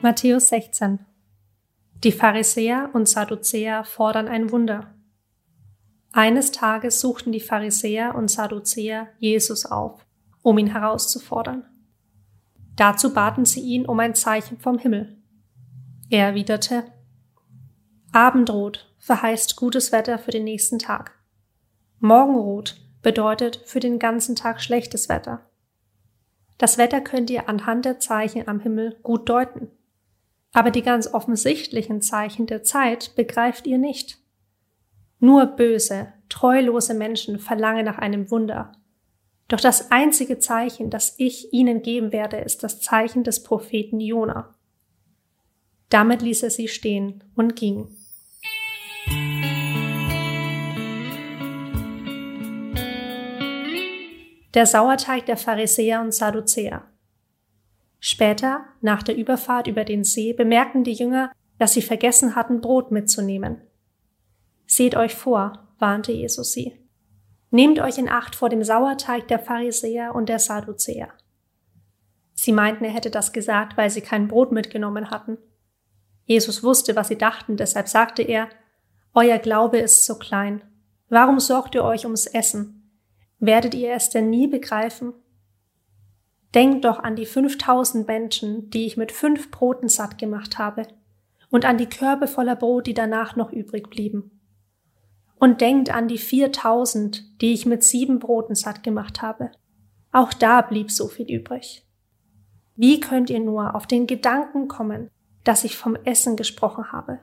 Matthäus 16 Die Pharisäer und Sadduzäer fordern ein Wunder. Eines Tages suchten die Pharisäer und Sadduzäer Jesus auf, um ihn herauszufordern. Dazu baten sie ihn um ein Zeichen vom Himmel. Er erwiderte, Abendrot verheißt gutes Wetter für den nächsten Tag. Morgenrot bedeutet für den ganzen Tag schlechtes Wetter. Das Wetter könnt ihr anhand der Zeichen am Himmel gut deuten. Aber die ganz offensichtlichen Zeichen der Zeit begreift ihr nicht. Nur böse, treulose Menschen verlangen nach einem Wunder. Doch das einzige Zeichen, das ich ihnen geben werde, ist das Zeichen des Propheten Jona. Damit ließ er sie stehen und ging. Der Sauerteig der Pharisäer und Sadduzäer. Später, nach der Überfahrt über den See, bemerkten die Jünger, dass sie vergessen hatten, Brot mitzunehmen. Seht euch vor, warnte Jesus sie. Nehmt euch in Acht vor dem Sauerteig der Pharisäer und der Sadduzäer. Sie meinten, er hätte das gesagt, weil sie kein Brot mitgenommen hatten. Jesus wusste, was sie dachten, deshalb sagte er, Euer Glaube ist so klein. Warum sorgt ihr euch ums Essen? Werdet ihr es denn nie begreifen? Denkt doch an die 5000 Menschen, die ich mit fünf Broten satt gemacht habe, und an die Körbe voller Brot, die danach noch übrig blieben. Und denkt an die 4000, die ich mit sieben Broten satt gemacht habe. Auch da blieb so viel übrig. Wie könnt ihr nur auf den Gedanken kommen, dass ich vom Essen gesprochen habe?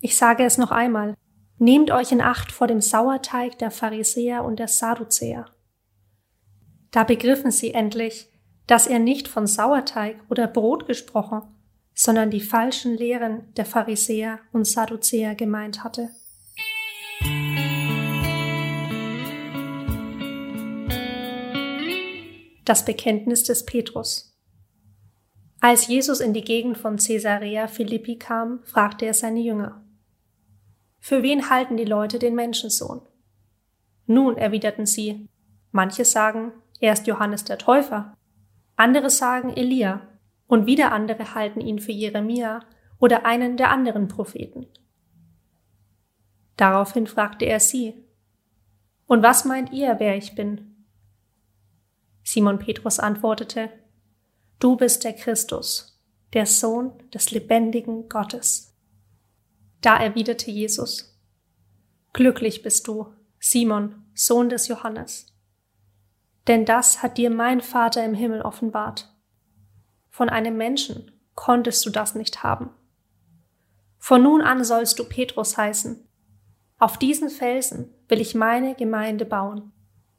Ich sage es noch einmal. Nehmt euch in Acht vor dem Sauerteig der Pharisäer und der Sadduzäer. Da begriffen sie endlich, dass er nicht von Sauerteig oder Brot gesprochen, sondern die falschen Lehren der Pharisäer und Sadduzäer gemeint hatte. Das Bekenntnis des Petrus. Als Jesus in die Gegend von Caesarea Philippi kam, fragte er seine Jünger, Für wen halten die Leute den Menschensohn? Nun, erwiderten sie, manche sagen, er ist Johannes der Täufer, andere sagen Elia und wieder andere halten ihn für Jeremia oder einen der anderen Propheten. Daraufhin fragte er sie, Und was meint ihr, wer ich bin? Simon Petrus antwortete, Du bist der Christus, der Sohn des lebendigen Gottes. Da erwiderte Jesus, Glücklich bist du, Simon, Sohn des Johannes denn das hat dir mein Vater im Himmel offenbart. Von einem Menschen konntest du das nicht haben. Von nun an sollst du Petrus heißen. Auf diesen Felsen will ich meine Gemeinde bauen,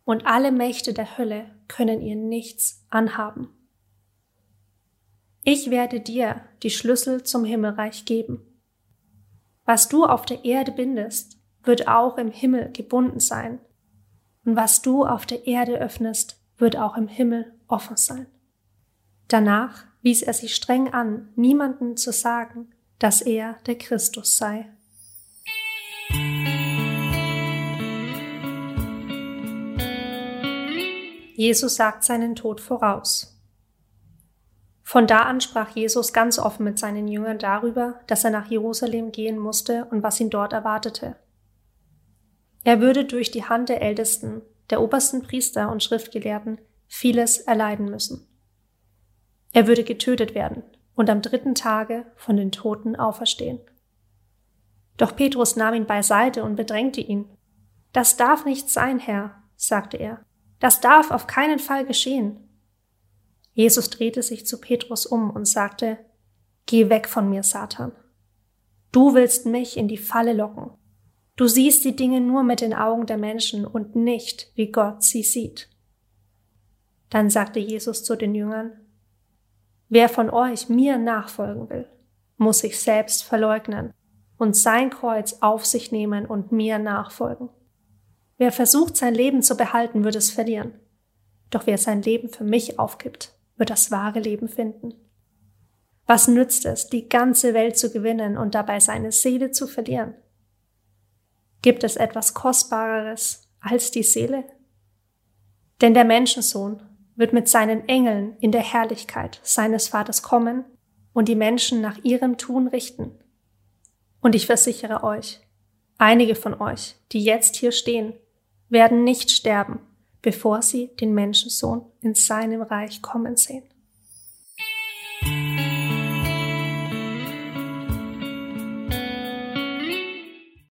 und alle Mächte der Hölle können ihr nichts anhaben. Ich werde dir die Schlüssel zum Himmelreich geben. Was du auf der Erde bindest, wird auch im Himmel gebunden sein, und was du auf der Erde öffnest, wird auch im Himmel offen sein. Danach wies er sie streng an, niemanden zu sagen, dass er der Christus sei. Jesus sagt seinen Tod voraus. Von da an sprach Jesus ganz offen mit seinen Jüngern darüber, dass er nach Jerusalem gehen musste und was ihn dort erwartete. Er würde durch die Hand der Ältesten, der obersten Priester und Schriftgelehrten vieles erleiden müssen. Er würde getötet werden und am dritten Tage von den Toten auferstehen. Doch Petrus nahm ihn beiseite und bedrängte ihn. Das darf nicht sein, Herr, sagte er. Das darf auf keinen Fall geschehen. Jesus drehte sich zu Petrus um und sagte, Geh weg von mir, Satan. Du willst mich in die Falle locken. Du siehst die Dinge nur mit den Augen der Menschen und nicht, wie Gott sie sieht. Dann sagte Jesus zu den Jüngern, Wer von euch mir nachfolgen will, muss sich selbst verleugnen und sein Kreuz auf sich nehmen und mir nachfolgen. Wer versucht, sein Leben zu behalten, wird es verlieren. Doch wer sein Leben für mich aufgibt, wird das wahre Leben finden. Was nützt es, die ganze Welt zu gewinnen und dabei seine Seele zu verlieren? Gibt es etwas Kostbareres als die Seele? Denn der Menschensohn wird mit seinen Engeln in der Herrlichkeit seines Vaters kommen und die Menschen nach ihrem Tun richten. Und ich versichere euch, einige von euch, die jetzt hier stehen, werden nicht sterben, bevor sie den Menschensohn in seinem Reich kommen sehen.